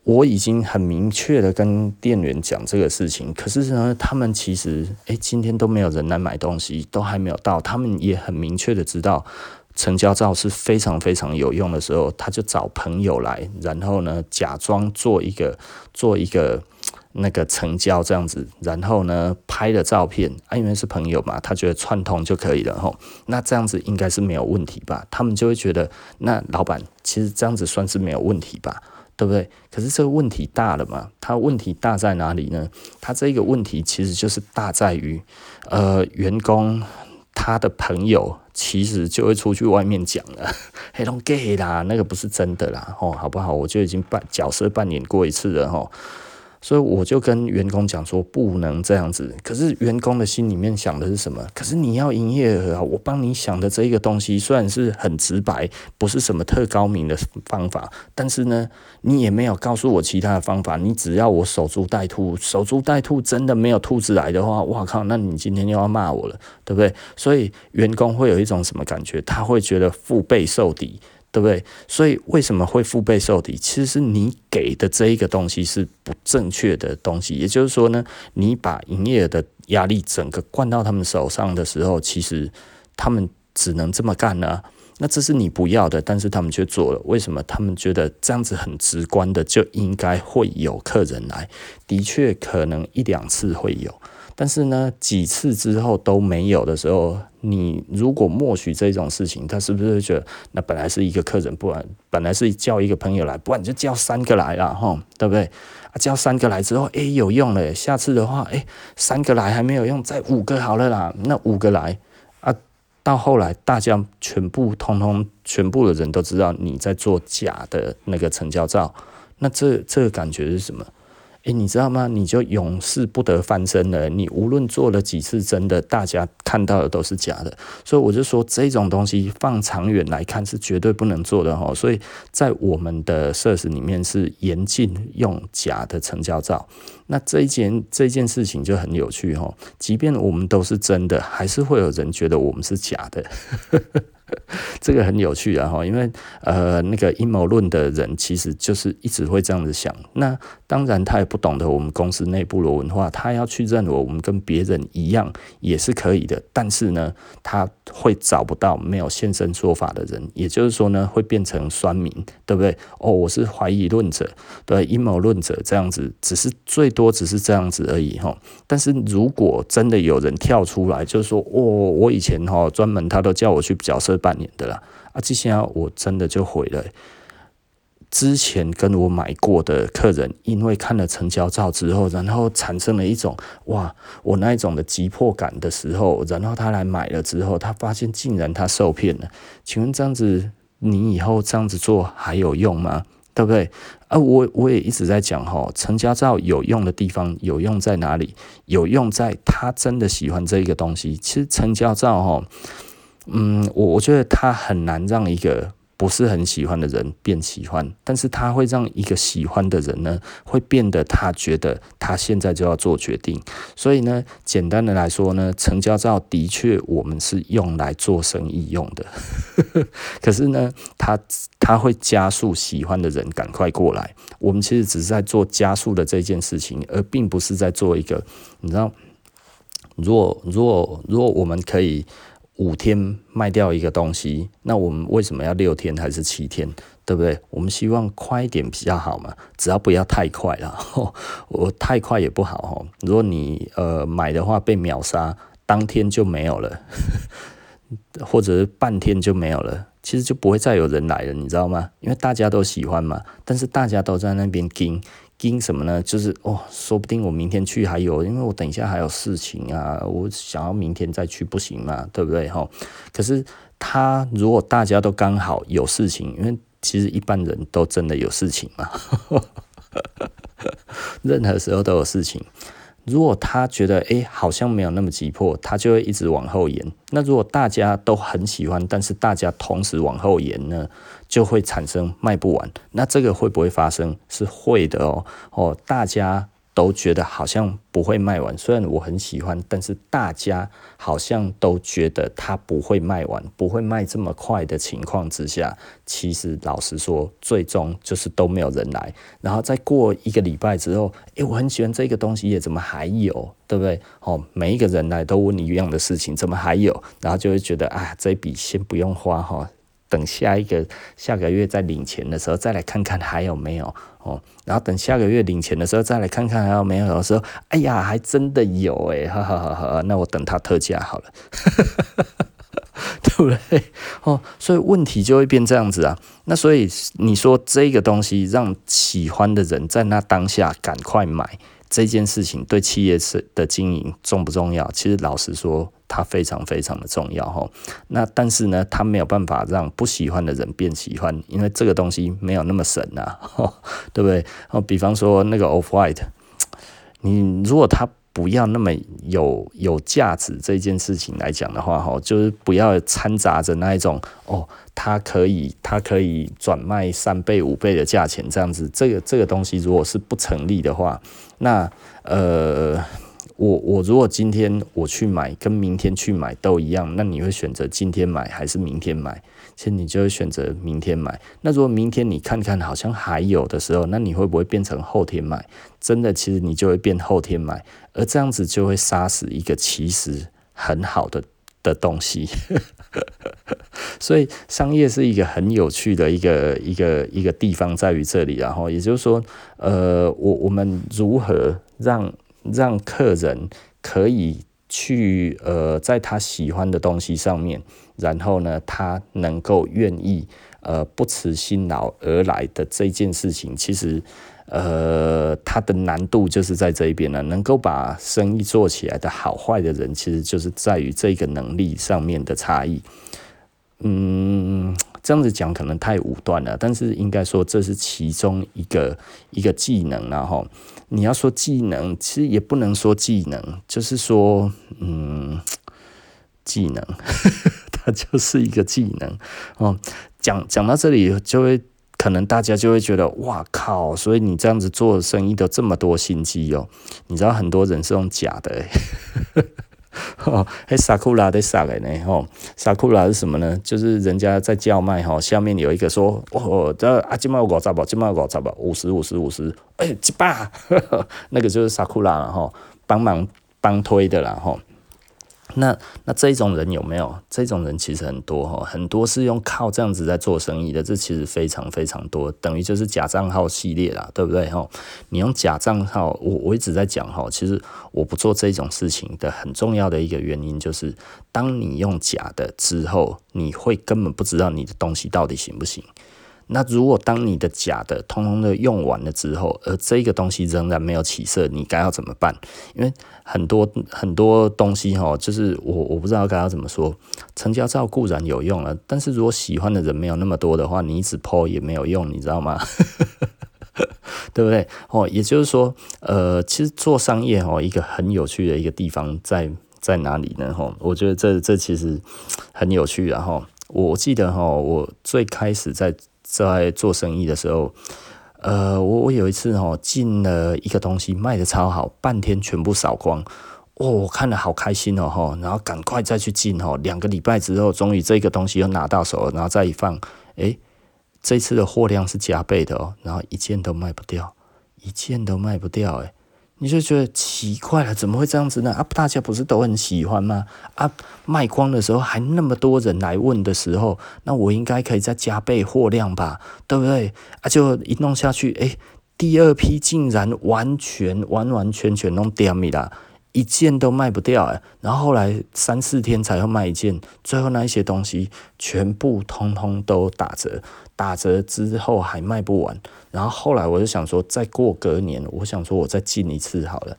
[SPEAKER 1] 我已经很明确的跟店员讲这个事情，可是呢，他们其实诶，今天都没有人来买东西，都还没有到，他们也很明确的知道。成交照是非常非常有用的时候，他就找朋友来，然后呢，假装做一个做一个那个成交这样子，然后呢，拍了照片，啊，因为是朋友嘛，他觉得串通就可以了吼，那这样子应该是没有问题吧？他们就会觉得，那老板其实这样子算是没有问题吧？对不对？可是这个问题大了嘛？他问题大在哪里呢？他这个问题其实就是大在于，呃，员工。他的朋友其实就会出去外面讲了，黑龙 gay 啦，那个不是真的啦，哦，好不好？我就已经扮角色扮演过一次了，哦。所以我就跟员工讲说，不能这样子。可是员工的心里面想的是什么？可是你要营业额啊！我帮你想的这一个东西虽然是很直白，不是什么特高明的方法，但是呢，你也没有告诉我其他的方法。你只要我守株待兔，守株待兔真的没有兔子来的话，哇靠！那你今天又要骂我了，对不对？所以员工会有一种什么感觉？他会觉得腹背受敌。对不对？所以为什么会腹背受敌？其实是你给的这一个东西是不正确的东西。也就是说呢，你把营业额的压力整个灌到他们手上的时候，其实他们只能这么干呢、那这是你不要的，但是他们却做了。为什么？他们觉得这样子很直观的就应该会有客人来。的确，可能一两次会有。但是呢，几次之后都没有的时候，你如果默许这种事情，他是不是觉得那本来是一个客人，不然本来是叫一个朋友来，不然你就叫三个来了，哈，对不对？啊，叫三个来之后，诶，有用了，下次的话，诶，三个来还没有用，再五个好了啦，那五个来啊，到后来大家全部通通全部的人都知道你在做假的那个成交照，那这这个感觉是什么？诶、你知道吗？你就永世不得翻身了。你无论做了几次真的，大家看到的都是假的。所以我就说，这种东西放长远来看是绝对不能做的哈。所以在我们的设施里面是严禁用假的成交照。那这一件这件事情就很有趣哈。即便我们都是真的，还是会有人觉得我们是假的。[laughs] 这个很有趣啊，哈，因为呃，那个阴谋论的人其实就是一直会这样子想。那当然，他也不懂得我们公司内部的文化，他要去认为我们跟别人一样也是可以的。但是呢，他会找不到没有现身说法的人，也就是说呢，会变成酸民，对不对？哦，我是怀疑论者，对，阴谋论者这样子，只是最多只是这样子而已，哈。但是如果真的有人跳出来，就是说，哦，我以前哈专门他都叫我去角色。半年的啦，啊，这些我真的就毁了。之前跟我买过的客人，因为看了成交照之后，然后产生了一种哇，我那一种的急迫感的时候，然后他来买了之后，他发现竟然他受骗了。请问这样子，你以后这样子做还有用吗？对不对？啊，我我也一直在讲哈，成交照有用的地方有用在哪里？有用在他真的喜欢这一个东西。其实成交照哈。嗯，我我觉得他很难让一个不是很喜欢的人变喜欢，但是他会让一个喜欢的人呢，会变得他觉得他现在就要做决定。所以呢，简单的来说呢，成交照的确我们是用来做生意用的，[laughs] 可是呢，他他会加速喜欢的人赶快过来。我们其实只是在做加速的这件事情，而并不是在做一个，你知道，如果如果如果我们可以。五天卖掉一个东西，那我们为什么要六天还是七天？对不对？我们希望快一点比较好嘛，只要不要太快了。[laughs] 我太快也不好哈。如果你呃买的话被秒杀，当天就没有了，[laughs] 或者是半天就没有了，其实就不会再有人来了，你知道吗？因为大家都喜欢嘛，但是大家都在那边盯。因什么呢？就是哦，说不定我明天去还有，因为我等一下还有事情啊，我想要明天再去，不行嘛，对不对？哈，可是他如果大家都刚好有事情，因为其实一般人都真的有事情嘛，[laughs] 任何时候都有事情。如果他觉得诶好像没有那么急迫，他就会一直往后延。那如果大家都很喜欢，但是大家同时往后延呢，就会产生卖不完。那这个会不会发生？是会的哦。哦，大家。都觉得好像不会卖完，虽然我很喜欢，但是大家好像都觉得它不会卖完，不会卖这么快的情况之下，其实老实说，最终就是都没有人来。然后再过一个礼拜之后，诶，我很喜欢这个东西，也怎么还有，对不对？哦，每一个人来都问你一样的事情，怎么还有？然后就会觉得啊，这笔先不用花哈。等下一个下个月再领钱的时候，再来看看还有没有哦。然后等下个月领钱的时候，再来看看还有没有。的时候，哎呀，还真的有哎，哈哈哈哈。那我等它特价好了，[laughs] 对不对？哦，所以问题就会变这样子啊。那所以你说这个东西让喜欢的人在那当下赶快买。这件事情对企业是的经营重不重要？其实老实说，它非常非常的重要哈。那但是呢，它没有办法让不喜欢的人变喜欢，因为这个东西没有那么神啊，[laughs] 对不对？哦，比方说那个 Off-White，你如果它不要那么有有价值这件事情来讲的话，哈，就是不要掺杂着那一种哦，它可以它可以转卖三倍五倍的价钱这样子，这个这个东西如果是不成立的话。那呃，我我如果今天我去买，跟明天去买都一样，那你会选择今天买还是明天买？其实你就会选择明天买。那如果明天你看看好像还有的时候，那你会不会变成后天买？真的，其实你就会变后天买，而这样子就会杀死一个其实很好的的东西。[laughs] 所以商业是一个很有趣的一个一个一个地方，在于这里，然后也就是说，呃，我我们如何让让客人可以去呃，在他喜欢的东西上面，然后呢，他能够愿意呃不辞辛劳而来的这件事情，其实呃，他的难度就是在这一边了。能够把生意做起来的好坏的人，其实就是在于这个能力上面的差异。嗯。这样子讲可能太武断了，但是应该说这是其中一个一个技能，然后你要说技能，其实也不能说技能，就是说，嗯，技能，[laughs] 它就是一个技能哦。讲讲到这里，就会可能大家就会觉得，哇靠！所以你这样子做生意都这么多心机哦，你知道很多人是用假的。[laughs] 哦，嘿，萨库拉在啥个呢？吼，萨库拉是什么呢？就是人家在叫卖哈，下面有一个说，哦，这啊，今麦五十吧，今麦五十吧，五十五十五十，哎，一百，[laughs] 那个就是萨库拉了哈，帮忙帮推的啦哈。那那这种人有没有？这种人其实很多哈，很多是用靠这样子在做生意的，这其实非常非常多，等于就是假账号系列啦，对不对哈？你用假账号，我我一直在讲哈，其实我不做这种事情的很重要的一个原因就是，当你用假的之后，你会根本不知道你的东西到底行不行。那如果当你的假的通通的用完了之后，而这个东西仍然没有起色，你该要怎么办？因为很多很多东西哈，就是我我不知道该要怎么说。成交照固然有用了，但是如果喜欢的人没有那么多的话，你一直抛也没有用，你知道吗？[laughs] 对不对？哦，也就是说，呃，其实做商业哦，一个很有趣的一个地方在在哪里呢？哈，我觉得这这其实很有趣。然后我记得哈，我最开始在在做生意的时候，呃，我我有一次哦进了一个东西卖的超好，半天全部扫光，哦，我看了好开心哦哈，然后赶快再去进哦，两个礼拜之后，终于这个东西又拿到手，然后再一放，诶，这次的货量是加倍的哦，然后一件都卖不掉，一件都卖不掉，诶。你就觉得奇怪了，怎么会这样子呢？啊，大家不是都很喜欢吗？啊，卖光的时候还那么多人来问的时候，那我应该可以再加倍货量吧，对不对？啊，就一弄下去，诶，第二批竟然完全完完全全弄掉米了，一件都卖不掉诶，然后后来三四天才要卖一件，最后那一些东西全部通通都打折。打折之后还卖不完，然后后来我就想说，再过隔年，我想说我再进一次好了，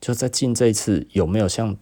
[SPEAKER 1] 就再进这一次有没有像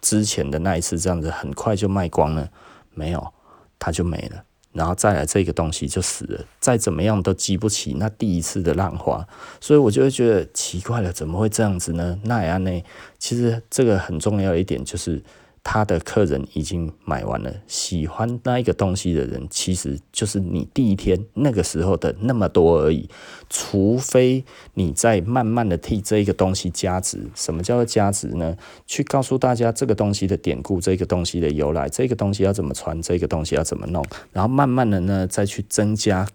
[SPEAKER 1] 之前的那一次这样子，很快就卖光了？没有，它就没了，然后再来这个东西就死了，再怎么样都激不起那第一次的浪花，所以我就会觉得奇怪了，怎么会这样子呢？那样呢？其实这个很重要一点就是。他的客人已经买完了，喜欢那一个东西的人，其实就是你第一天那个时候的那么多而已。除非你在慢慢的替这个东西加值，什么叫做加值呢？去告诉大家这个东西的典故，这个东西的由来，这个东西要怎么传，这个东西要怎么弄，然后慢慢的呢再去增加。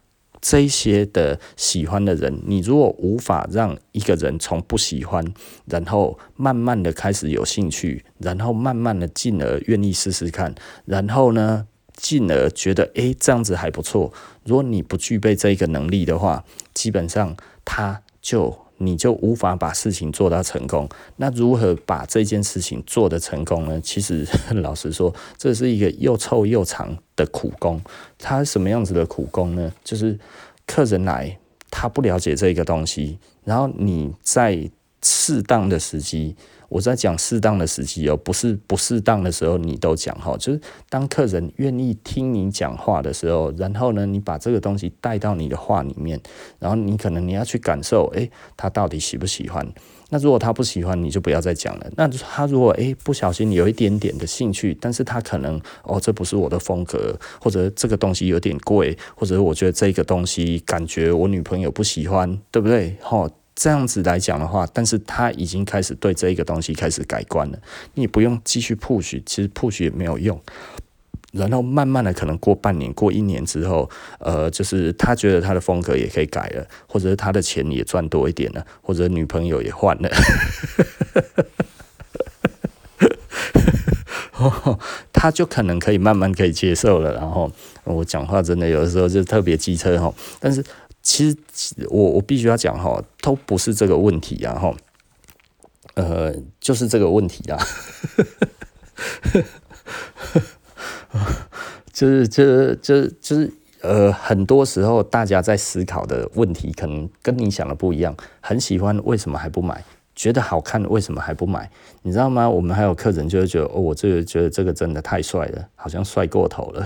[SPEAKER 1] 这些的喜欢的人，你如果无法让一个人从不喜欢，然后慢慢的开始有兴趣，然后慢慢的进而愿意试试看，然后呢，进而觉得诶，这样子还不错。如果你不具备这个能力的话，基本上他就。你就无法把事情做到成功。那如何把这件事情做得成功呢？其实 [laughs] 老实说，这是一个又臭又长的苦工。它什么样子的苦工呢？就是客人来，他不了解这个东西，然后你在适当的时机。我在讲适当的时机哦，不是不适当的时候你都讲哈，就是当客人愿意听你讲话的时候，然后呢，你把这个东西带到你的话里面，然后你可能你要去感受，诶，他到底喜不喜欢？那如果他不喜欢，你就不要再讲了。那他如果诶不小心有一点点的兴趣，但是他可能哦，这不是我的风格，或者这个东西有点贵，或者我觉得这个东西感觉我女朋友不喜欢，对不对？哈。这样子来讲的话，但是他已经开始对这一个东西开始改观了，你不用继续 push，其实 push 也没有用。然后慢慢的，可能过半年、过一年之后，呃，就是他觉得他的风格也可以改了，或者是他的钱也赚多一点了，或者女朋友也换了，[laughs] 他就可能可以慢慢可以接受了。然后我讲话真的有的时候就特别机车哈，但是。其实我我必须要讲哈，都不是这个问题啊哈。呃，就是这个问题啦，[laughs] 就是就是就是就是呃，很多时候大家在思考的问题，可能跟你想的不一样。很喜欢，为什么还不买？觉得好看，为什么还不买？你知道吗？我们还有客人就会觉得，哦，我这个觉得这个真的太帅了，好像帅过头了，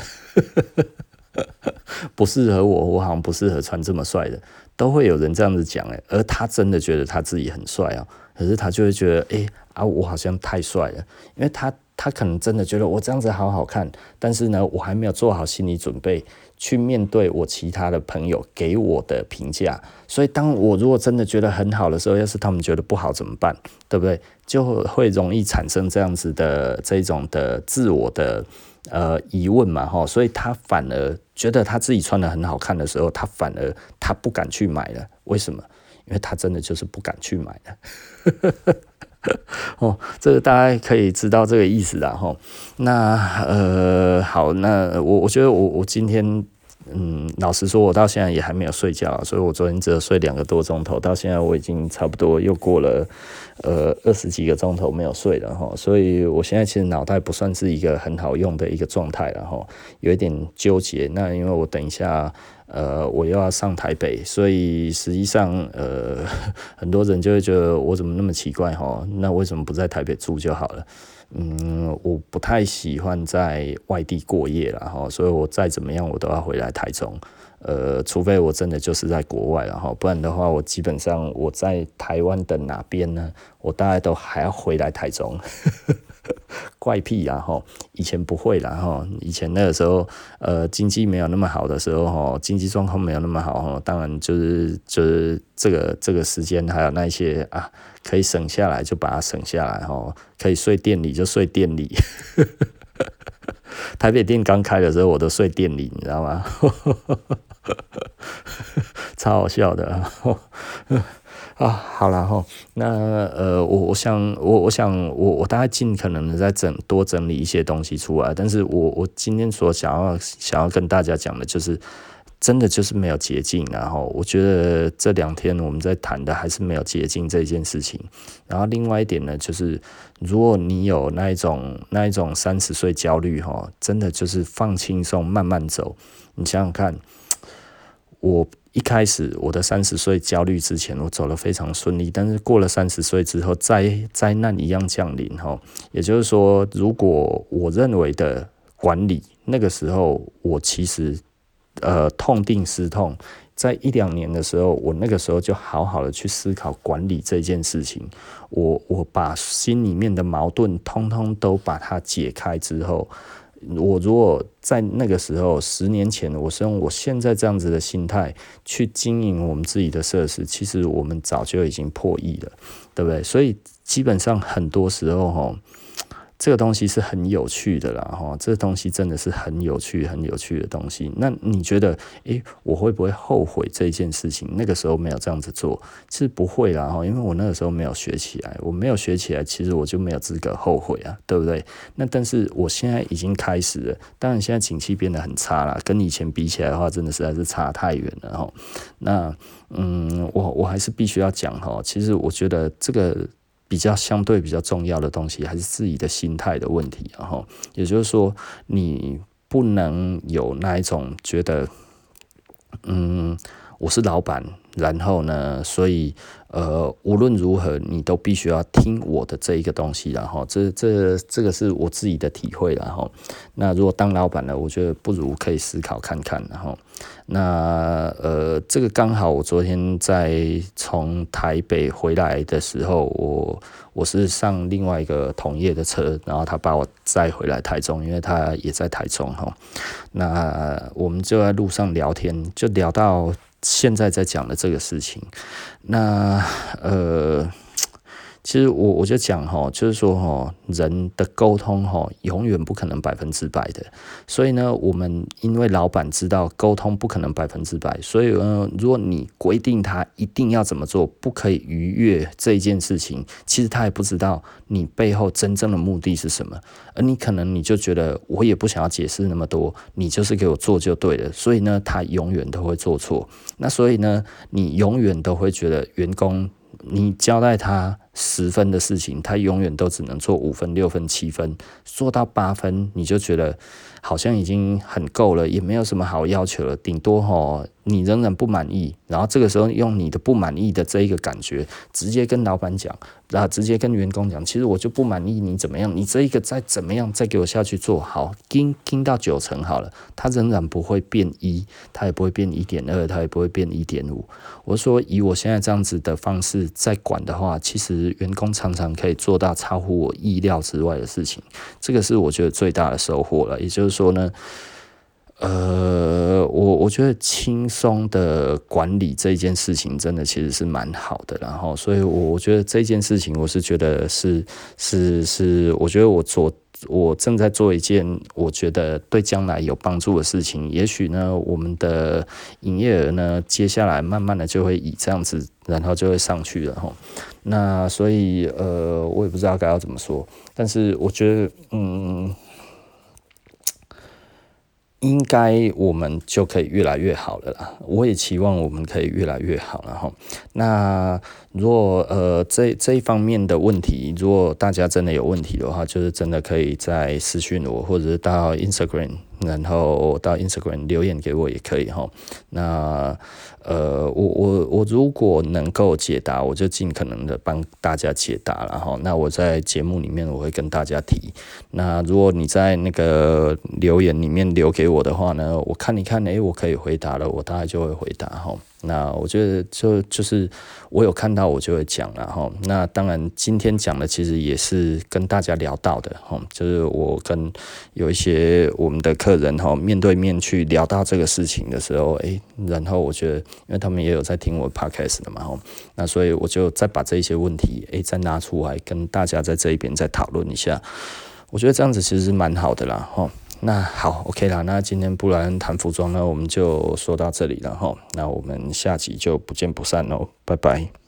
[SPEAKER 1] [laughs] 不适合我，我好像不适合穿这么帅的，都会有人这样子讲诶，而他真的觉得他自己很帅啊。可是他就会觉得，哎、啊，我好像太帅了，因为他他可能真的觉得我这样子好好看，但是呢，我还没有做好心理准备去面对我其他的朋友给我的评价，所以当我如果真的觉得很好的时候，要是他们觉得不好怎么办？对不对？就会容易产生这样子的这种的自我的呃疑问嘛，哈，所以他反而觉得他自己穿得很好看的时候，他反而他不敢去买了，为什么？因为他真的就是不敢去买了，[laughs] 哦，这个大家可以知道这个意思啦，哈。那呃，好，那我我觉得我我今天。嗯，老实说，我到现在也还没有睡觉，所以我昨天只有睡两个多钟头，到现在我已经差不多又过了呃二十几个钟头没有睡了哈，所以我现在其实脑袋不算是一个很好用的一个状态了哈，有一点纠结。那因为我等一下呃我又要上台北，所以实际上呃很多人就会觉得我怎么那么奇怪哈，那为什么不在台北住就好了？嗯，我不太喜欢在外地过夜了哈，所以我再怎么样我都要回来台中，呃，除非我真的就是在国外了哈，不然的话我基本上我在台湾的哪边呢，我大概都还要回来台中。[laughs] 怪癖啊哈，以前不会啦哈，以前那个时候，呃，经济没有那么好的时候哈，经济状况没有那么好哈，当然就是就是这个这个时间还有那些啊，可以省下来就把它省下来哈，可以睡店里就睡店里，[laughs] 台北店刚开的时候我都睡店里，你知道吗？呵 [laughs] 呵超好笑的。[laughs] 啊，好了哈，那呃，我我想我我想我我大概尽可能的在整多整理一些东西出来，但是我我今天所想要想要跟大家讲的就是，真的就是没有捷径，然后我觉得这两天我们在谈的还是没有捷径这件事情，然后另外一点呢，就是如果你有那一种那一种三十岁焦虑哈，真的就是放轻松，慢慢走，你想想看，我。一开始我的三十岁焦虑之前，我走得非常顺利，但是过了三十岁之后，灾灾难一样降临哈。也就是说，如果我认为的管理那个时候，我其实呃痛定思痛，在一两年的时候，我那个时候就好好的去思考管理这件事情，我我把心里面的矛盾通通都把它解开之后。我如果在那个时候，十年前，我是用我现在这样子的心态去经营我们自己的设施，其实我们早就已经破亿了，对不对？所以基本上很多时候，哈。这个东西是很有趣的啦，哈，这个东西真的是很有趣、很有趣的东西。那你觉得，诶，我会不会后悔这件事情？那个时候没有这样子做，其实不会啦，哈，因为我那个时候没有学起来，我没有学起来，其实我就没有资格后悔啊，对不对？那但是我现在已经开始了，当然现在景气变得很差了，跟以前比起来的话，真的实在是差太远了，哈。那，嗯，我我还是必须要讲哈，其实我觉得这个。比较相对比较重要的东西，还是自己的心态的问题，然后也就是说，你不能有那一种觉得，嗯，我是老板，然后呢，所以。呃，无论如何，你都必须要听我的这一个东西，然后这这这个是我自己的体会，然后那如果当老板了，我觉得不如可以思考看看，然后那呃，这个刚好我昨天在从台北回来的时候，我我是上另外一个同业的车，然后他把我载回来台中，因为他也在台中哈，那我们就在路上聊天，就聊到。现在在讲的这个事情，那呃。其实我我就讲哈，就是说哈，人的沟通哈，永远不可能百分之百的。所以呢，我们因为老板知道沟通不可能百分之百，所以呢，如果你规定他一定要怎么做，不可以逾越这一件事情，其实他也不知道你背后真正的目的是什么。而你可能你就觉得我也不想要解释那么多，你就是给我做就对了。所以呢，他永远都会做错。那所以呢，你永远都会觉得员工，你交代他。十分的事情，他永远都只能做五分、六分、七分，做到八分你就觉得好像已经很够了，也没有什么好要求了，顶多吼。你仍然不满意，然后这个时候用你的不满意的这一个感觉，直接跟老板讲，然后直接跟员工讲，其实我就不满意你怎么样，你这一个再怎么样，再给我下去做好，盯盯到九成好了，它仍然不会变一，它也不会变一点二，它也不会变一点五。我说以我现在这样子的方式在管的话，其实员工常常可以做到超乎我意料之外的事情，这个是我觉得最大的收获了。也就是说呢。呃，我我觉得轻松的管理这件事情，真的其实是蛮好的。然后，所以我觉得这件事情，我是觉得是是是，我觉得我做我正在做一件我觉得对将来有帮助的事情。也许呢，我们的营业额呢，接下来慢慢的就会以这样子，然后就会上去了哈。那所以呃，我也不知道该要怎么说，但是我觉得嗯。应该我们就可以越来越好了啦。我也期望我们可以越来越好了哈。那如果呃这这一方面的问题，如果大家真的有问题的话，就是真的可以在私讯我，或者是到 Instagram。然后到 Instagram 留言给我也可以哈。那呃，我我我如果能够解答，我就尽可能的帮大家解答了哈。那我在节目里面我会跟大家提。那如果你在那个留言里面留给我的话呢，我看一看，诶，我可以回答了，我大概就会回答哈。那我觉得就就是我有看到我就会讲了哈。那当然今天讲的其实也是跟大家聊到的哈，就是我跟有一些我们的客人哈面对面去聊到这个事情的时候，诶，然后我觉得因为他们也有在听我 podcast 的嘛哈，那所以我就再把这些问题诶再拿出来跟大家在这一边再讨论一下。我觉得这样子其实蛮好的啦哈。那好，OK 啦。那今天布莱恩谈服装呢，我们就说到这里了哈。那我们下集就不见不散喽，拜拜。